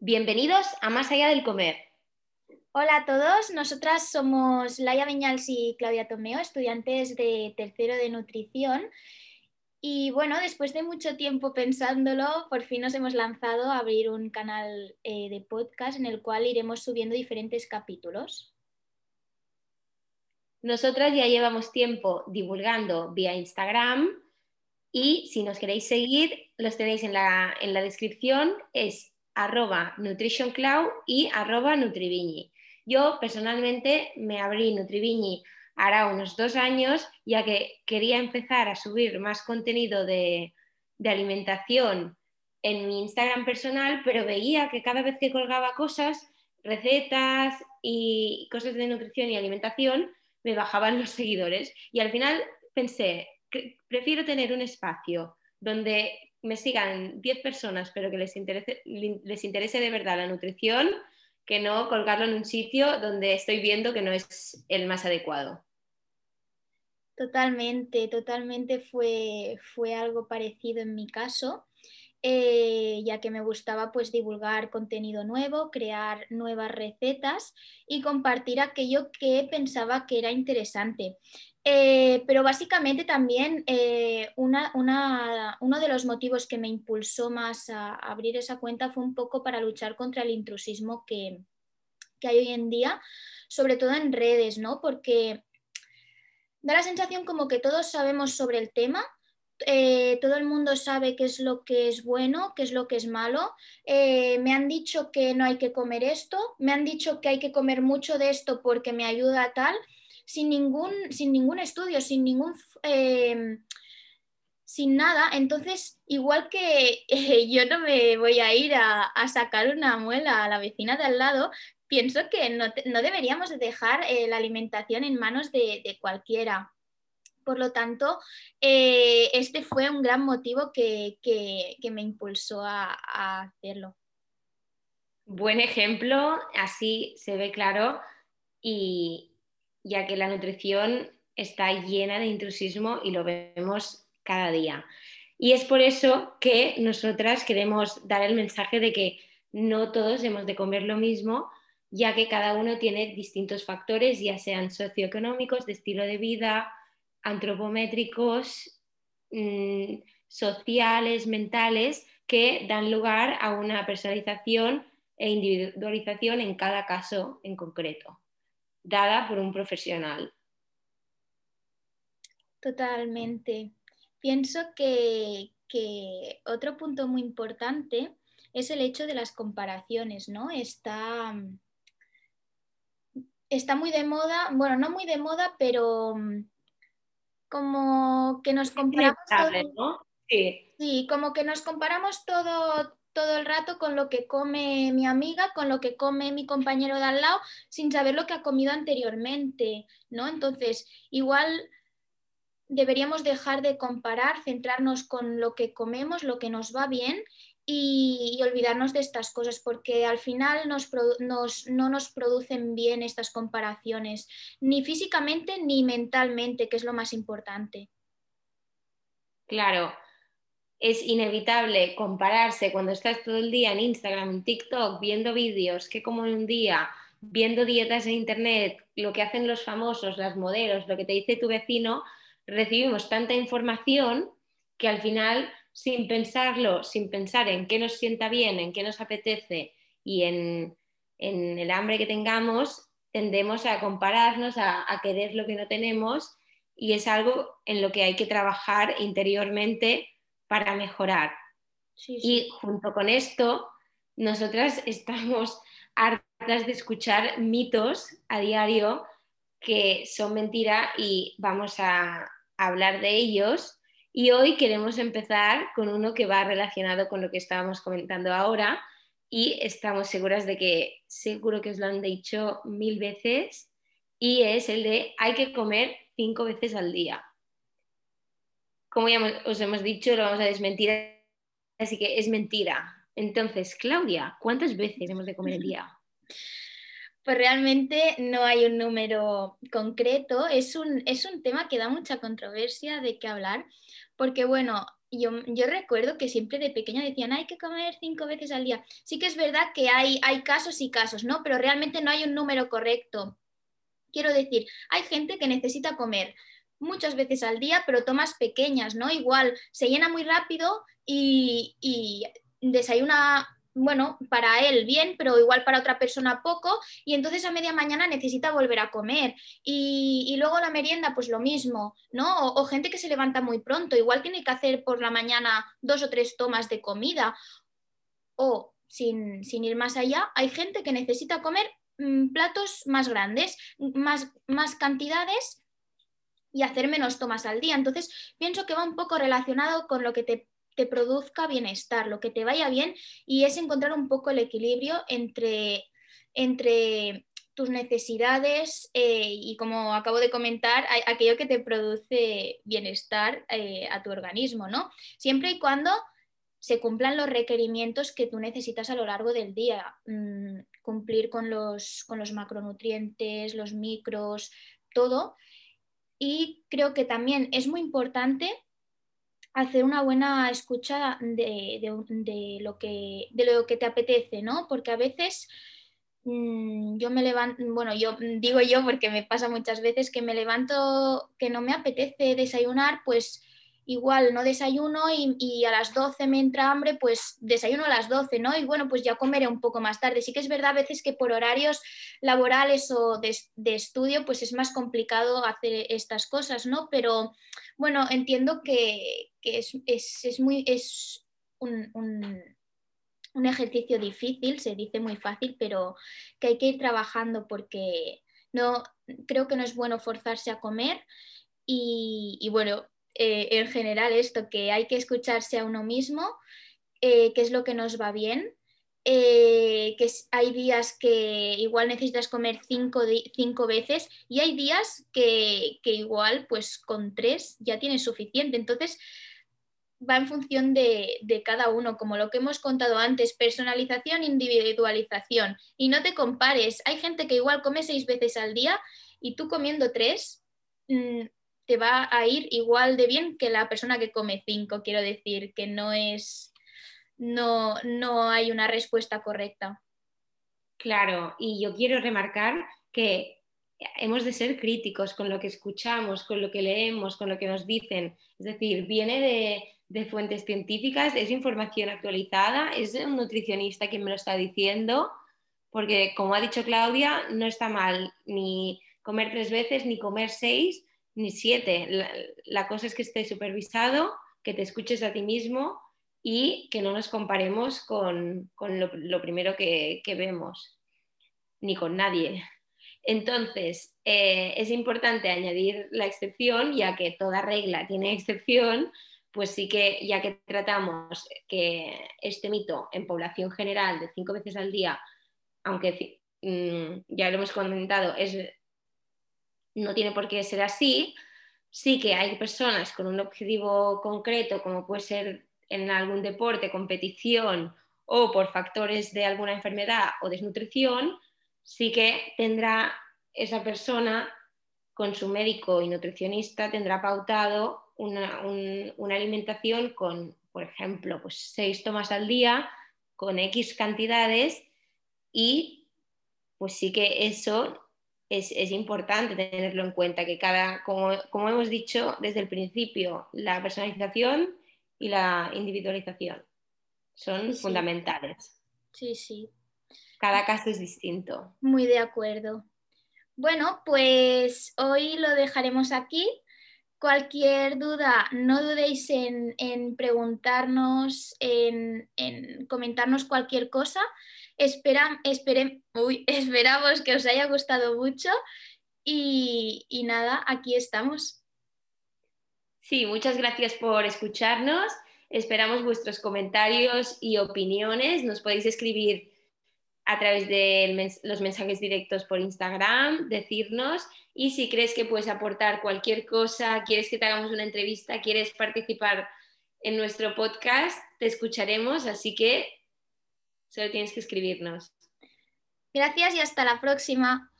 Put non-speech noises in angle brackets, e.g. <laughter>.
Bienvenidos a Más allá del comer. Hola a todos, nosotras somos Laia Viñals y Claudia Tomeo, estudiantes de tercero de nutrición. Y bueno, después de mucho tiempo pensándolo, por fin nos hemos lanzado a abrir un canal eh, de podcast en el cual iremos subiendo diferentes capítulos. Nosotras ya llevamos tiempo divulgando vía Instagram y si nos queréis seguir, los tenéis en la, en la descripción, es arroba nutritioncloud y arroba nutriviñi. Yo personalmente me abrí Nutriviñi hará unos dos años, ya que quería empezar a subir más contenido de, de alimentación en mi Instagram personal, pero veía que cada vez que colgaba cosas, recetas y cosas de nutrición y alimentación, me bajaban los seguidores. Y al final pensé, prefiero tener un espacio donde me sigan 10 personas, pero que les interese, les interese de verdad la nutrición, que no colgarlo en un sitio donde estoy viendo que no es el más adecuado. Totalmente, totalmente fue, fue algo parecido en mi caso. Eh, ya que me gustaba pues divulgar contenido nuevo, crear nuevas recetas y compartir aquello que pensaba que era interesante. Eh, pero básicamente también eh, uno de los motivos que me impulsó más a abrir esa cuenta fue un poco para luchar contra el intrusismo que, que hay hoy en día, sobre todo en redes, ¿no? Porque da la sensación como que todos sabemos sobre el tema, eh, todo el mundo sabe qué es lo que es bueno, qué es lo que es malo. me han dicho que no hay que comer esto, me han dicho que hay que comer mucho de esto porque me ayuda a tal sin ningún, sin ningún estudio, sin ningún... Em, sin nada, entonces igual que <laughs> yo no me voy a ir a, sacar una muela a la vecina de al lado, pienso que no, deberíamos dejar eh, la alimentación en manos de, cualquiera. Por lo tanto, eh, este fue un gran motivo que, me impulsó a, a, hacerlo. Buen ejemplo, así se ve claro y, ya que la nutrición está llena de intrusismo y lo vemos cada día. Y es por eso que nosotras queremos dar el mensaje de que no todos hemos de comer lo mismo, ya que cada uno tiene distintos factores, ya sean socioeconómicos, de estilo de vida, antropométricos, mm, sociales, mentales, que dan lugar a una personalización e individualización en cada caso en concreto dada por un profesional. Totalmente. Pienso que, otro punto muy importante es el hecho de las comparaciones, ¿no? Está, está muy de moda, bueno, no muy de moda, pero como que nos comparamos todo, sí, como que nos comparamos todo, todo el rato con lo que come mi amiga, con lo que come mi compañero de al lado, sin saber lo que ha comido anteriormente, ¿no? Entonces, igual deberíamos dejar de comparar, centrarnos con lo que comemos, lo que nos va bien y, olvidarnos de estas cosas, porque al final nos, no nos producen bien estas comparaciones, ni físicamente ni mentalmente, que es lo más importante. Claro, es inevitable compararse cuando estás todo el día en Instagram, en TikTok, viendo vídeos, que como en un día, viendo dietas en Internet, lo que hacen los famosos, las modelos, lo que te dice tu vecino, recibimos tanta información que al final, sin pensarlo, sin pensar en qué nos sienta bien, en qué nos apetece y en, el hambre que tengamos, tendemos a compararnos, a querer lo que no tenemos y es algo en lo que hay que trabajar interiormente para mejorar. Y junto con esto, nosotras <laughs> estamos hartas de escuchar mitos a diario que son mentira y vamos a hablar de ellos. Y hoy queremos empezar con uno que va relacionado con lo que estábamos comentando ahora y estamos seguras de que seguro que os lo han dicho mil veces y es el de hay que comer cinco veces al día como ya os hemos dicho, lo vamos a desmentir, así que es mentira. Entonces, Claudia, ¿cuántas veces hemos de comer el día? <laughs> Pues realmente no hay un número concreto, es un, es un tema que da mucha controversia de qué hablar, porque bueno, yo, yo, recuerdo que siempre de pequeña decían hay que comer cinco veces al día. Sí que es verdad que hay, hay casos y casos, ¿no? Pero realmente no hay un número correcto. Quiero decir, hay gente que necesita comer muchas veces al día, pero tomas pequeñas, ¿no? Igual se llena muy rápido y, y desayuna bueno, para él bien, pero igual para otra persona poco, y entonces a media mañana necesita volver a comer. Y, luego la merienda, pues lo mismo, ¿no? O, gente que se levanta muy pronto, igual tiene que hacer por la mañana dos o tres tomas de comida. O, sin, ir más allá, hay gente que necesita comer mm, platos más grandes, más, más cantidades y hacer menos tomas al día. Entonces, pienso que va un poco relacionado con lo que te te produzca bienestar, lo que te vaya bien y es encontrar un poco el equilibrio entre, entre tus necesidades eh, y como acabo de comentar, aquello que te produce bienestar eh, a tu organismo, ¿no? Siempre y cuando se cumplan los requerimientos que tú necesitas a lo largo del día, mm, cumplir con los, con los macronutrientes, los micros, todo. Y creo que también es muy importante hacer una buena escucha de, lo que, de lo que te apetece, ¿no? Porque a veces mm, yo me levanto, bueno, yo <laughs> digo yo porque me pasa muchas veces que me levanto que no me apetece desayunar, pues igual no desayuno y, a las 12 me entra hambre, pues desayuno a las 12, ¿no? Y bueno, pues ya comeré un poco más tarde. Sí que es verdad a veces que por horarios laborales o de, estudio, pues es más complicado hacer estas cosas, ¿no? Pero bueno, entiendo que, es, muy, es un, un ejercicio difícil, se dice muy fácil, pero que hay que ir trabajando porque no, creo que no es bueno forzarse a comer y bueno, eh, en general esto, que hay que escucharse a uno mismo, eh, qué es lo que nos va bien, eh, que hay días que igual necesitas comer cinco, cinco veces y hay días que, igual pues con tres ya tienes suficiente. Entonces va en función de, de, cada uno, como lo que hemos contado antes, personalización, individualización. Y no te compares, hay gente que igual come seis veces al día y tú comiendo tres mm, te va a ir igual de bien que la persona que come cinco. Quiero decir que no es, no, no hay una respuesta correcta. Claro, y yo quiero remarcar que hemos de ser críticos con lo que escuchamos, con lo que leemos, con lo que nos dicen. Es decir, viene de, de fuentes científicas, es información actualizada, es un nutricionista quien me lo está diciendo, porque como ha dicho Claudia, no está mal ni comer tres veces ni comer seis, ni siete. La, cosa es que esté supervisado, que te escuches a ti mismo y que no nos comparemos con, lo, primero que, vemos, ni con nadie. Entonces, eh, es importante añadir la excepción, ya que toda regla tiene excepción, pues sí que ya que tratamos que este mito en población general de cinco veces al día, aunque mm, ya lo hemos comentado, es no tiene por qué ser así. Sí que hay personas con un objetivo concreto, como puede ser en algún deporte, competición o por factores de alguna enfermedad o desnutrición, sí que tendrá esa persona con su médico y nutricionista, tendrá pautado una, alimentación con, por ejemplo, pues seis tomas al día, con X cantidades y pues sí que eso es, importante tenerlo en cuenta, que cada, como, hemos dicho desde el principio, la personalización y la individualización son fundamentales. Sí, sí. Cada caso es distinto. Muy de acuerdo. Bueno, pues hoy lo dejaremos aquí. Cualquier duda, no dudéis en, preguntarnos, en, en comentarnos cualquier cosa Espera, <laughs> esperamos que os haya gustado mucho y, y nada, aquí estamos. Sí, muchas gracias por escucharnos. Esperamos vuestros comentarios y opiniones. Nos podéis escribir a través de los mensajes directos por Instagram, decirnos y si crees que puedes aportar cualquier cosa, quieres que te hagamos una entrevista, quieres participar en nuestro podcast, te escucharemos, así que Solo tienes que escribirnos. Gracias y hasta la próxima.